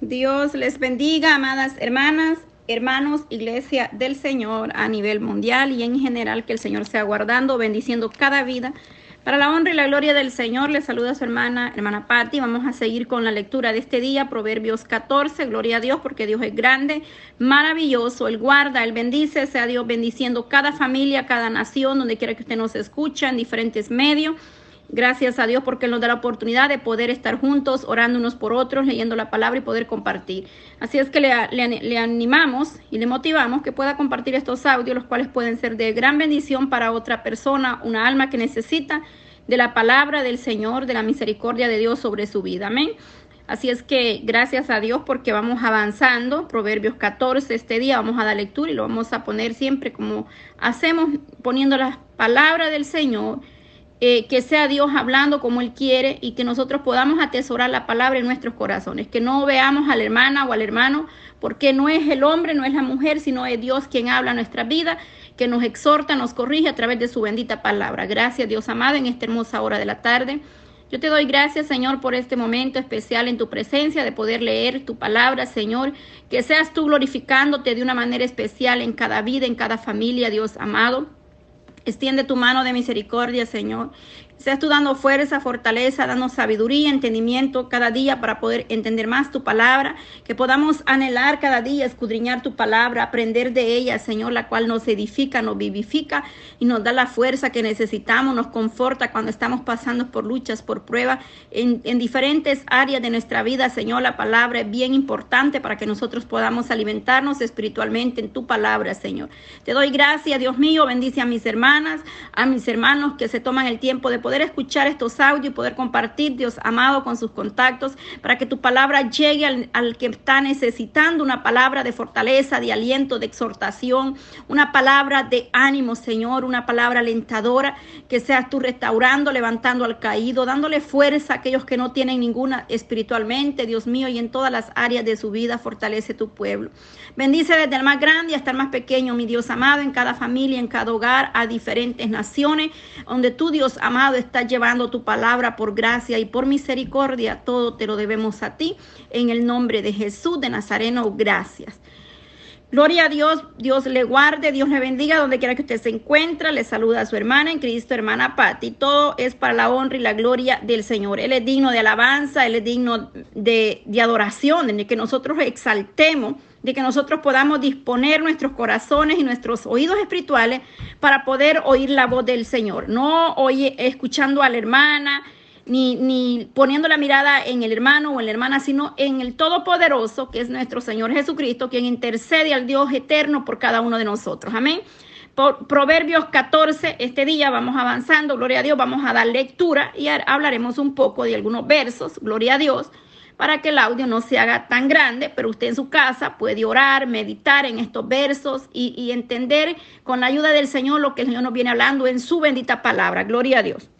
Dios les bendiga, amadas hermanas, hermanos, iglesia del Señor a nivel mundial y en general que el Señor sea guardando, bendiciendo cada vida. Para la honra y la gloria del Señor, le saluda a su hermana, hermana Patti. Vamos a seguir con la lectura de este día, Proverbios 14. Gloria a Dios, porque Dios es grande, maravilloso. Él guarda, Él bendice, sea Dios bendiciendo cada familia, cada nación, donde quiera que usted nos escuche, en diferentes medios. Gracias a Dios porque nos da la oportunidad de poder estar juntos, orando unos por otros, leyendo la palabra y poder compartir. Así es que le, le, animamos y le motivamos que pueda compartir estos audios, los cuales pueden ser de gran bendición para otra persona, una alma que necesita de la palabra del Señor, de la misericordia de Dios sobre su vida. Amén. Así es que gracias a Dios porque vamos avanzando. Proverbios 14, este día vamos a dar lectura y lo vamos a poner siempre como hacemos, poniendo las palabras del Señor eh, que sea Dios hablando como Él quiere y que nosotros podamos atesorar la palabra en nuestros corazones, que no veamos a la hermana o al hermano, porque no es el hombre, no es la mujer, sino es Dios quien habla en nuestra vida, que nos exhorta, nos corrige a través de su bendita palabra. Gracias Dios amado en esta hermosa hora de la tarde. Yo te doy gracias, Señor, por este momento especial en tu presencia, de poder leer tu palabra, Señor. Que seas tú glorificándote de una manera especial en cada vida, en cada familia, Dios amado. Extiende tu mano de misericordia, Señor. Seas tú dando fuerza, fortaleza, dando sabiduría, entendimiento cada día para poder entender más tu palabra, que podamos anhelar cada día, escudriñar tu palabra, aprender de ella, Señor, la cual nos edifica, nos vivifica y nos da la fuerza que necesitamos, nos conforta cuando estamos pasando por luchas, por pruebas en, en diferentes áreas de nuestra vida, Señor. La palabra es bien importante para que nosotros podamos alimentarnos espiritualmente en tu palabra, Señor. Te doy gracias, Dios mío, bendice a mis hermanas, a mis hermanos que se toman el tiempo de poder escuchar estos audios y poder compartir, Dios amado, con sus contactos, para que tu palabra llegue al, al, que está necesitando una palabra de fortaleza, de aliento, de exhortación, una palabra de ánimo, Señor, una palabra alentadora, que seas tú restaurando, levantando al caído, dándole fuerza a aquellos que no tienen ninguna espiritualmente, Dios mío, y en todas las áreas de su vida, fortalece tu pueblo. Bendice desde el más grande hasta el más pequeño, mi Dios amado, en cada familia, en cada hogar, a diferentes naciones, donde tú, Dios amado, estás llevando tu palabra por gracia y por misericordia. Todo te lo debemos a ti. En el nombre de Jesús de Nazareno, gracias. Gloria a Dios, Dios le guarde, Dios le bendiga donde quiera que usted se encuentre. Le saluda a su hermana en Cristo, hermana Patti. Todo es para la honra y la gloria del Señor. Él es digno de alabanza, Él es digno de, de adoración, de que nosotros exaltemos de que nosotros podamos disponer nuestros corazones y nuestros oídos espirituales para poder oír la voz del Señor. No oye, escuchando a la hermana, ni, ni poniendo la mirada en el hermano o en la hermana, sino en el Todopoderoso, que es nuestro Señor Jesucristo, quien intercede al Dios eterno por cada uno de nosotros. Amén. Por Proverbios 14, este día vamos avanzando, gloria a Dios, vamos a dar lectura y hablaremos un poco de algunos versos, gloria a Dios para que el audio no se haga tan grande, pero usted en su casa puede orar, meditar en estos versos y, entender con la ayuda del Señor lo que el Señor nos viene hablando en su bendita palabra. Gloria a Dios.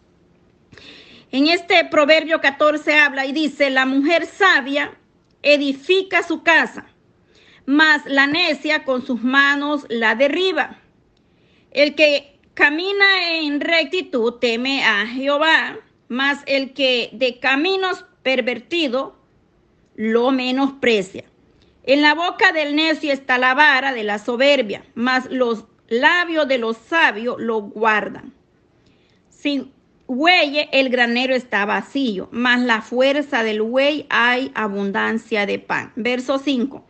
En este proverbio 14 habla y dice, la mujer sabia edifica su casa, mas la necia con sus manos la derriba. El que camina en rectitud teme a Jehová, mas el que de caminos pervertido lo menosprecia. En la boca del necio está la vara de la soberbia, mas los labios de los sabios lo guardan. Sin buey el granero está vacío, mas la fuerza del buey hay abundancia de pan. Verso 5.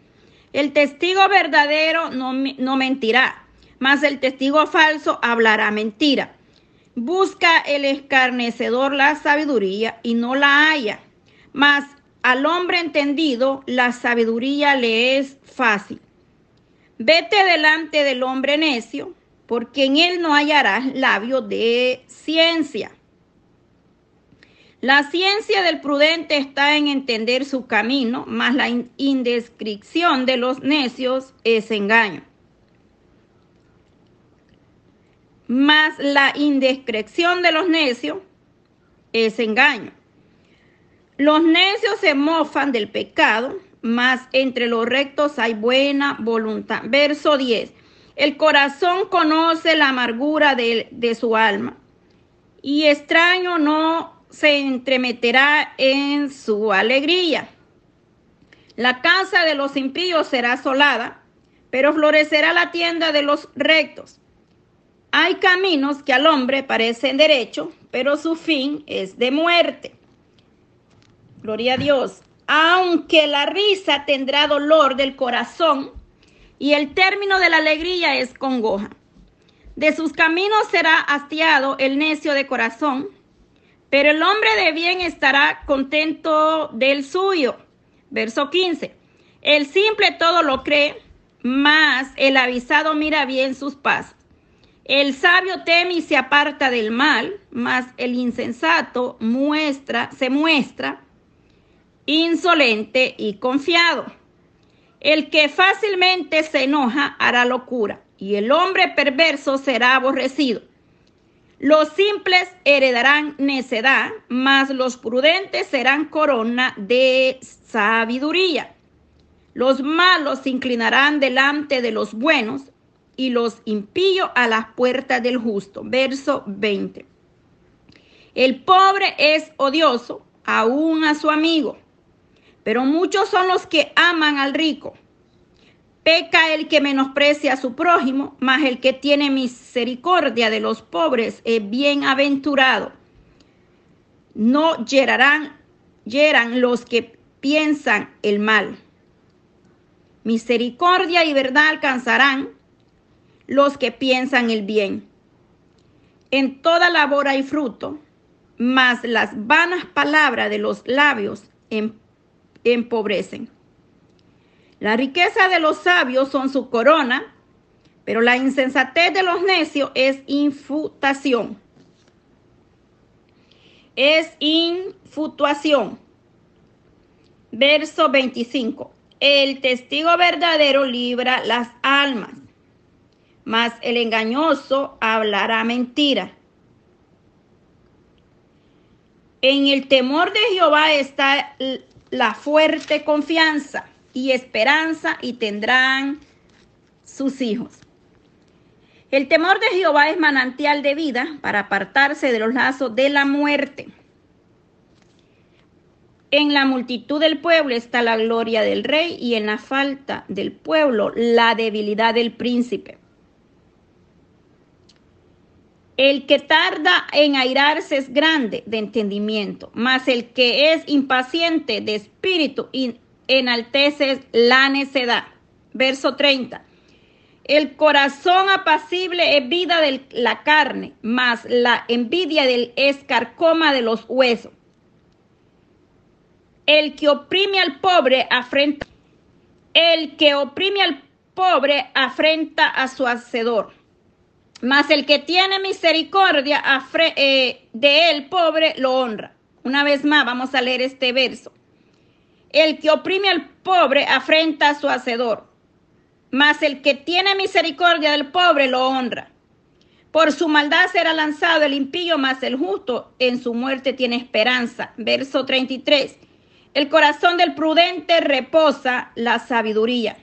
El testigo verdadero no, no mentirá, mas el testigo falso hablará mentira. Busca el escarnecedor la sabiduría y no la haya, mas al hombre entendido, la sabiduría le es fácil. Vete delante del hombre necio, porque en él no hallarás labio de ciencia. La ciencia del prudente está en entender su camino, mas la indescripción de los necios es engaño. Mas la indiscreción de los necios es engaño. Los necios se mofan del pecado, mas entre los rectos hay buena voluntad. Verso 10. El corazón conoce la amargura de, de su alma, y extraño no se entremeterá en su alegría. La casa de los impíos será asolada, pero florecerá la tienda de los rectos. Hay caminos que al hombre parecen derecho, pero su fin es de muerte. Gloria a Dios. Aunque la risa tendrá dolor del corazón y el término de la alegría es congoja. De sus caminos será hastiado el necio de corazón, pero el hombre de bien estará contento del suyo. Verso 15. El simple todo lo cree, mas el avisado mira bien sus pasos. El sabio teme y se aparta del mal, mas el insensato muestra, se muestra insolente y confiado. El que fácilmente se enoja hará locura, y el hombre perverso será aborrecido. Los simples heredarán necedad, mas los prudentes serán corona de sabiduría. Los malos se inclinarán delante de los buenos, y los impíos a las puertas del justo. Verso 20. El pobre es odioso aún a su amigo, pero muchos son los que aman al rico. Peca el que menosprecia a su prójimo, mas el que tiene misericordia de los pobres es bienaventurado. No yerarán, los que piensan el mal. Misericordia y verdad alcanzarán los que piensan el bien. En toda labor hay fruto, mas las vanas palabras de los labios em, empobrecen. La riqueza de los sabios son su corona, pero la insensatez de los necios es infutación. Es infutación. Verso 25. El testigo verdadero libra las almas mas el engañoso hablará mentira. En el temor de Jehová está la fuerte confianza y esperanza y tendrán sus hijos. El temor de Jehová es manantial de vida para apartarse de los lazos de la muerte. En la multitud del pueblo está la gloria del rey y en la falta del pueblo la debilidad del príncipe. El que tarda en airarse es grande de entendimiento, mas el que es impaciente de espíritu enaltece la necedad. Verso 30. El corazón apacible es vida de la carne, mas la envidia del escarcoma de los huesos. El que oprime al pobre afrenta. El que oprime al pobre afrenta a su hacedor mas el que tiene misericordia eh, de él, pobre, lo honra. Una vez más, vamos a leer este verso. El que oprime al pobre afrenta a su hacedor, mas el que tiene misericordia del pobre lo honra. Por su maldad será lanzado el impío, mas el justo en su muerte tiene esperanza. Verso 33. El corazón del prudente reposa la sabiduría,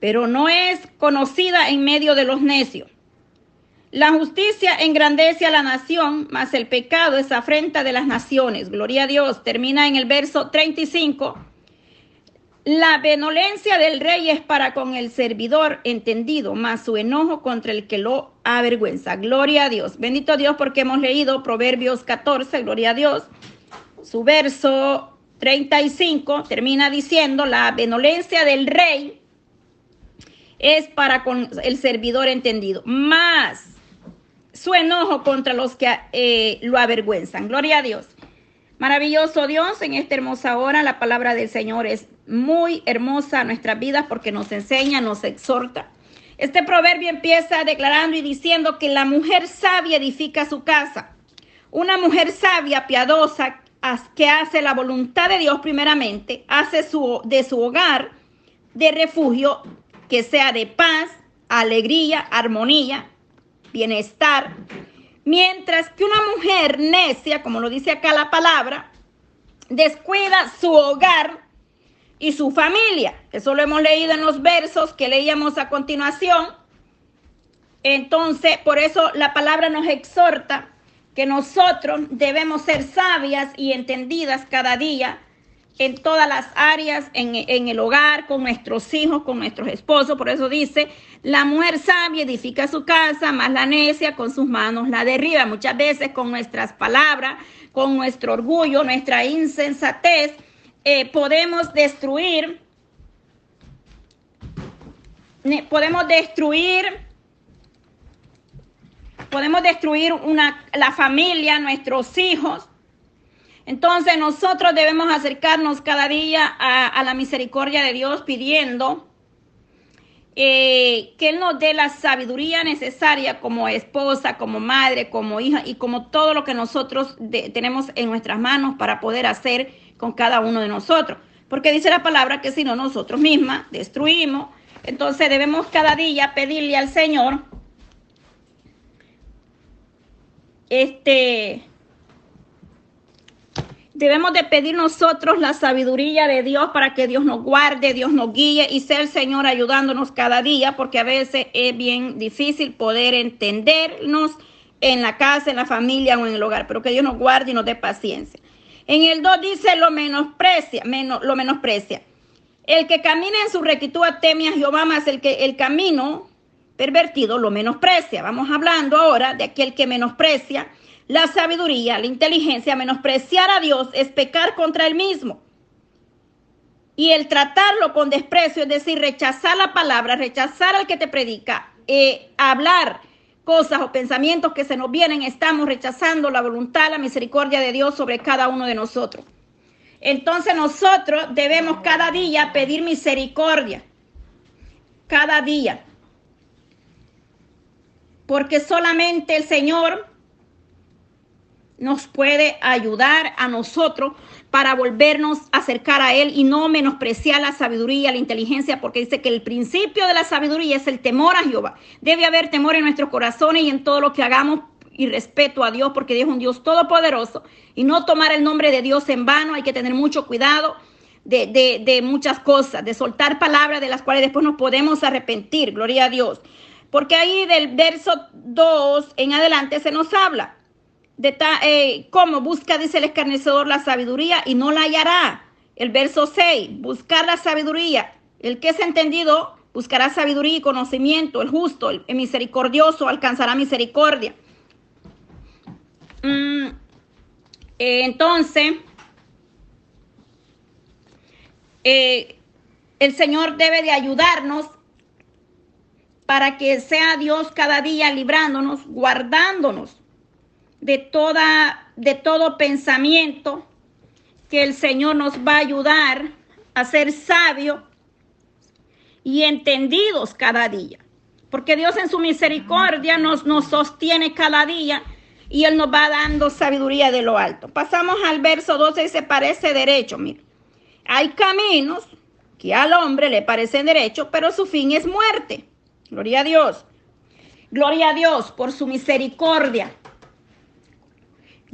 pero no es conocida en medio de los necios. La justicia engrandece a la nación, mas el pecado es afrenta de las naciones. Gloria a Dios. Termina en el verso 35. La benevolencia del rey es para con el servidor entendido, mas su enojo contra el que lo avergüenza. Gloria a Dios. Bendito Dios porque hemos leído Proverbios 14, gloria a Dios. Su verso 35 termina diciendo, la benevolencia del rey es para con el servidor entendido, más su enojo contra los que eh, lo avergüenzan. Gloria a Dios. Maravilloso Dios, en esta hermosa hora la palabra del Señor es muy hermosa a nuestras vidas porque nos enseña, nos exhorta. Este proverbio empieza declarando y diciendo que la mujer sabia edifica su casa. Una mujer sabia, piadosa, que hace la voluntad de Dios primeramente, hace su, de su hogar de refugio que sea de paz, alegría, armonía, bienestar, mientras que una mujer necia, como lo dice acá la palabra, descuida su hogar y su familia. Eso lo hemos leído en los versos que leíamos a continuación. Entonces, por eso la palabra nos exhorta que nosotros debemos ser sabias y entendidas cada día en todas las áreas, en, en, el hogar, con nuestros hijos, con nuestros esposos. Por eso dice, la mujer sabia edifica su casa, más la necia con sus manos la derriba. Muchas veces con nuestras palabras, con nuestro orgullo, nuestra insensatez, eh, podemos destruir, podemos destruir, podemos destruir una, la familia, nuestros hijos entonces nosotros debemos acercarnos cada día a, la misericordia de Dios pidiendo eh, que Él nos dé la sabiduría necesaria como esposa, como madre, como hija y como todo lo que nosotros tenemos en nuestras manos para poder hacer con cada uno de nosotros. Porque dice la palabra que si no nosotros mismas destruimos, entonces debemos cada día pedirle al Señor este Debemos de pedir nosotros la sabiduría de Dios para que Dios nos guarde, Dios nos guíe y sea el Señor ayudándonos cada día, porque a veces es bien difícil poder entendernos en la casa, en la familia o en el hogar, pero que Dios nos guarde y nos dé paciencia. En el 2 dice lo menosprecia, menos, lo menosprecia. El que camina en su rectitud teme a Jehová, más el que el camino pervertido lo menosprecia. Vamos hablando ahora de aquel que menosprecia la sabiduría, la inteligencia, menospreciar a Dios es pecar contra él mismo. Y el tratarlo con desprecio, es decir, rechazar la palabra, rechazar al que te predica, eh, hablar cosas o pensamientos que se nos vienen, estamos rechazando la voluntad, la misericordia de Dios sobre cada uno de nosotros. Entonces nosotros debemos cada día pedir misericordia. Cada día. Porque solamente el Señor nos puede ayudar a nosotros para volvernos a acercar a Él y no menospreciar la sabiduría, la inteligencia, porque dice que el principio de la sabiduría es el temor a Jehová. Debe haber temor en nuestros corazones y en todo lo que hagamos y respeto a Dios, porque Dios es un Dios todopoderoso y no tomar el nombre de Dios en vano, hay que tener mucho cuidado. De, de, muchas cosas, de soltar palabras de las cuales después nos podemos arrepentir, gloria a Dios. Porque ahí del verso 2 en adelante se nos habla de eh, cómo busca, dice el escarnecedor, la sabiduría y no la hallará. El verso 6, buscar la sabiduría. El que es entendido buscará sabiduría y conocimiento. El justo, el, misericordioso alcanzará misericordia. Mm, eh, entonces, eh, el Señor debe de ayudarnos para que sea Dios cada día librándonos, guardándonos de, toda, de todo pensamiento, que el Señor nos va a ayudar a ser sabios y entendidos cada día. Porque Dios en su misericordia nos, nos sostiene cada día y Él nos va dando sabiduría de lo alto. Pasamos al verso 12 y se parece derecho. Mire, hay caminos que al hombre le parecen derechos, pero su fin es muerte. Gloria a Dios. Gloria a Dios por su misericordia.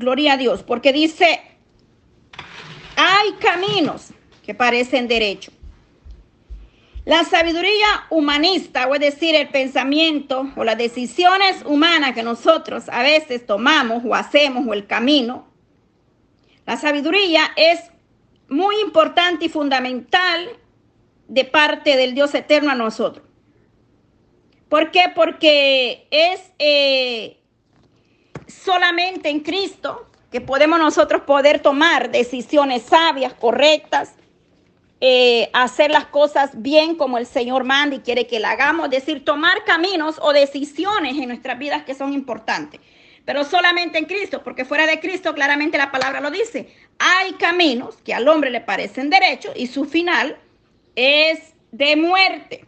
Gloria a Dios, porque dice, hay caminos que parecen derechos. La sabiduría humanista, o es decir, el pensamiento o las decisiones humanas que nosotros a veces tomamos o hacemos o el camino, la sabiduría es muy importante y fundamental de parte del Dios eterno a nosotros. ¿Por qué? Porque es eh, solamente en Cristo que podemos nosotros poder tomar decisiones sabias, correctas, eh, hacer las cosas bien como el Señor manda y quiere que la hagamos, es decir, tomar caminos o decisiones en nuestras vidas que son importantes. Pero solamente en Cristo, porque fuera de Cristo claramente la palabra lo dice. Hay caminos que al hombre le parecen derechos y su final es de muerte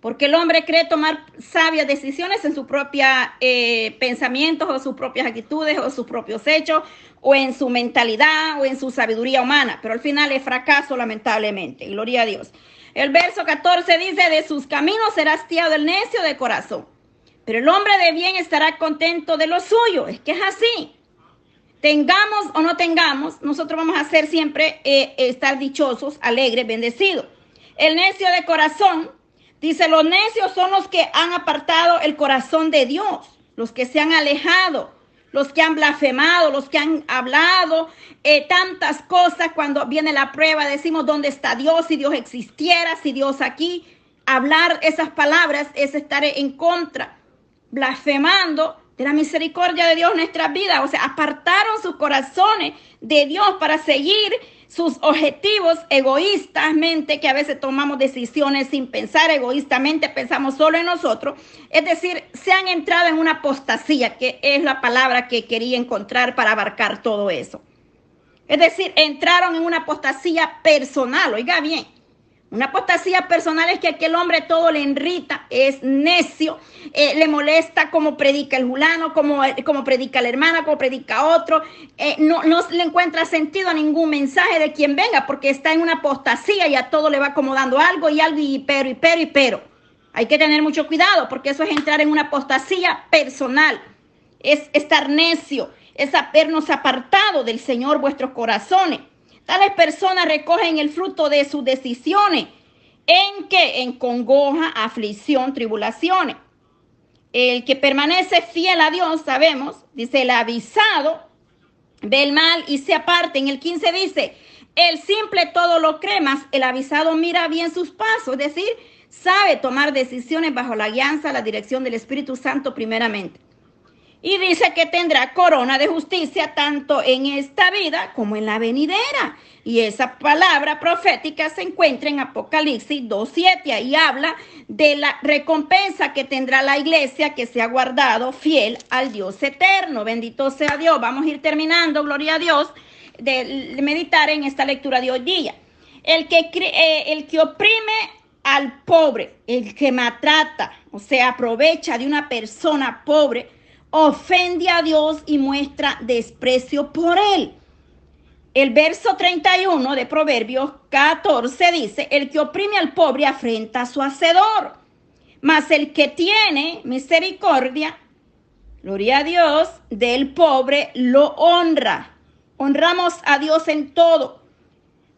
porque el hombre cree tomar sabias decisiones en sus propios eh, pensamientos o sus propias actitudes o sus propios hechos o en su mentalidad o en su sabiduría humana, pero al final es fracaso lamentablemente, gloria a Dios. El verso 14 dice, de sus caminos será hastiado el necio de corazón, pero el hombre de bien estará contento de lo suyo, es que es así. Tengamos o no tengamos, nosotros vamos a ser siempre eh, estar dichosos, alegres, bendecidos. El necio de corazón Dice, los necios son los que han apartado el corazón de Dios, los que se han alejado, los que han blasfemado, los que han hablado eh, tantas cosas, cuando viene la prueba decimos, ¿dónde está Dios? Si Dios existiera, si Dios aquí, hablar esas palabras es estar en contra, blasfemando de la misericordia de Dios en nuestras vidas. O sea, apartaron sus corazones de Dios para seguir sus objetivos egoístamente, que a veces tomamos decisiones sin pensar egoístamente, pensamos solo en nosotros. Es decir, se han entrado en una apostasía, que es la palabra que quería encontrar para abarcar todo eso. Es decir, entraron en una apostasía personal, oiga bien, una apostasía personal es que aquel hombre todo le enrita, es necio, eh, le molesta como predica el julano, como, como predica la hermana, como predica otro. Eh, no, no le encuentra sentido a ningún mensaje de quien venga porque está en una apostasía y a todo le va acomodando algo y algo y pero y pero y pero. Hay que tener mucho cuidado porque eso es entrar en una apostasía personal, es estar necio, es habernos apartado del Señor vuestros corazones. Tales personas recogen el fruto de sus decisiones. ¿En qué? En congoja, aflicción, tribulaciones. El que permanece fiel a Dios, sabemos, dice el avisado, ve el mal y se aparte. En el 15 dice, el simple todo lo cree, más el avisado mira bien sus pasos, es decir, sabe tomar decisiones bajo la guianza, la dirección del Espíritu Santo primeramente. Y dice que tendrá corona de justicia tanto en esta vida como en la venidera. Y esa palabra profética se encuentra en Apocalipsis 2.7 y habla de la recompensa que tendrá la iglesia que se ha guardado fiel al Dios eterno. Bendito sea Dios. Vamos a ir terminando, gloria a Dios, de meditar en esta lectura de hoy día. El que, eh, el que oprime al pobre, el que maltrata, o sea, aprovecha de una persona pobre, ofende a Dios y muestra desprecio por él. El verso 31 de Proverbios 14 dice, el que oprime al pobre afrenta a su hacedor, mas el que tiene misericordia, gloria a Dios, del pobre lo honra. Honramos a Dios en todo,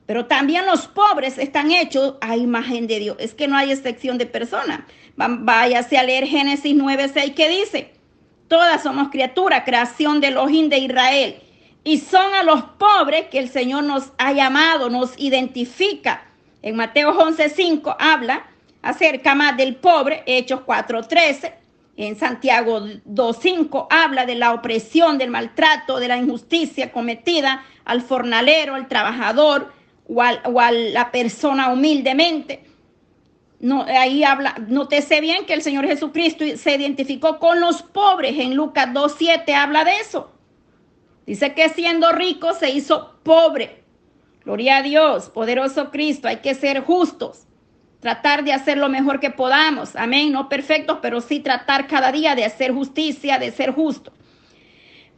pero también los pobres están hechos a imagen de Dios. Es que no hay excepción de persona. Váyase a leer Génesis 9:6 que dice, Todas somos criaturas, creación de Elohim de Israel. Y son a los pobres que el Señor nos ha llamado, nos identifica. En Mateo 11:5 habla acerca más del pobre, Hechos 4:13. En Santiago 2.5 habla de la opresión, del maltrato, de la injusticia cometida al fornalero, al trabajador o, o a la persona humildemente. No, ahí habla, nótese bien que el Señor Jesucristo se identificó con los pobres. En Lucas 2.7 habla de eso. Dice que siendo rico se hizo pobre. Gloria a Dios, poderoso Cristo. Hay que ser justos. Tratar de hacer lo mejor que podamos. Amén. No perfectos, pero sí tratar cada día de hacer justicia, de ser justo.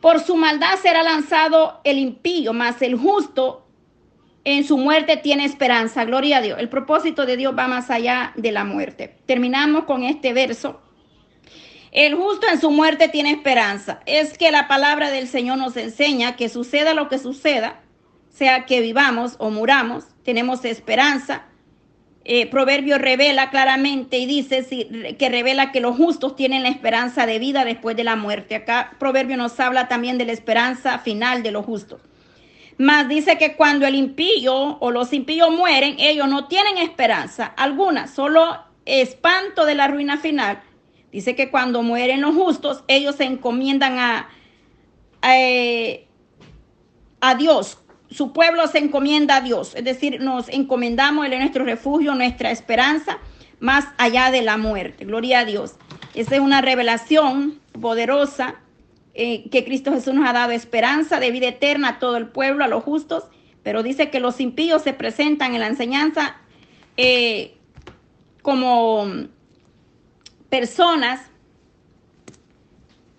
Por su maldad será lanzado el impío, mas el justo en su muerte tiene esperanza. Gloria a Dios. El propósito de Dios va más allá de la muerte. Terminamos con este verso. El justo en su muerte tiene esperanza. Es que la palabra del Señor nos enseña que suceda lo que suceda, sea que vivamos o muramos, tenemos esperanza. Eh, Proverbio revela claramente y dice que revela que los justos tienen la esperanza de vida después de la muerte. Acá Proverbio nos habla también de la esperanza final de los justos. Mas dice que cuando el impío o los impíos mueren, ellos no tienen esperanza alguna, solo espanto de la ruina final. Dice que cuando mueren los justos, ellos se encomiendan a, a, eh, Dios. Su pueblo se encomienda a Dios. Es decir, nos encomendamos, Él nuestro refugio, nuestra esperanza, más allá de la muerte. Gloria a Dios. Esa es una revelación poderosa eh, que Cristo Jesús nos ha dado esperanza de vida eterna a todo el pueblo, a los justos, pero dice que los impíos se presentan en la enseñanza eh, como personas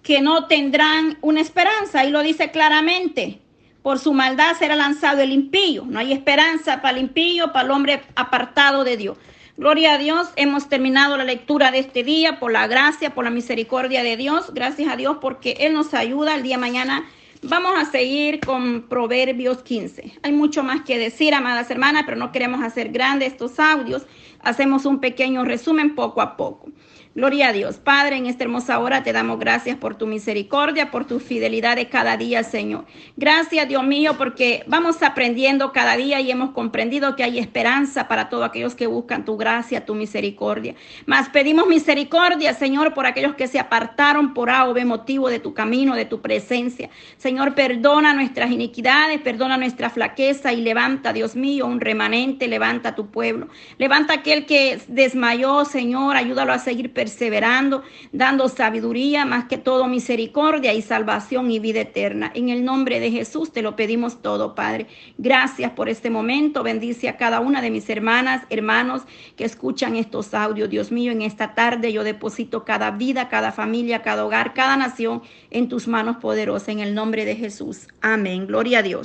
que no tendrán una esperanza, y lo dice claramente. Por su maldad será lanzado el impío. No hay esperanza para el impío, para el hombre apartado de Dios. Gloria a Dios, hemos terminado la lectura de este día por la gracia, por la misericordia de Dios. Gracias a Dios porque Él nos ayuda el día de mañana. Vamos a seguir con Proverbios 15. Hay mucho más que decir, amadas hermanas, pero no queremos hacer grandes estos audios. Hacemos un pequeño resumen poco a poco. Gloria a Dios. Padre, en esta hermosa hora te damos gracias por tu misericordia, por tu fidelidad de cada día, Señor. Gracias, Dios mío, porque vamos aprendiendo cada día y hemos comprendido que hay esperanza para todos aquellos que buscan tu gracia, tu misericordia. Mas pedimos misericordia, Señor, por aquellos que se apartaron por A o B motivo de tu camino, de tu presencia. Señor, perdona nuestras iniquidades, perdona nuestra flaqueza y levanta, Dios mío, un remanente, levanta a tu pueblo. Levanta aquel que desmayó, Señor, ayúdalo a seguir perseverando, dando sabiduría, más que todo misericordia y salvación y vida eterna. En el nombre de Jesús te lo pedimos todo, Padre. Gracias por este momento. Bendice a cada una de mis hermanas, hermanos que escuchan estos audios. Dios mío, en esta tarde yo deposito cada vida, cada familia, cada hogar, cada nación en tus manos poderosas. En el nombre de Jesús. Amén. Gloria a Dios.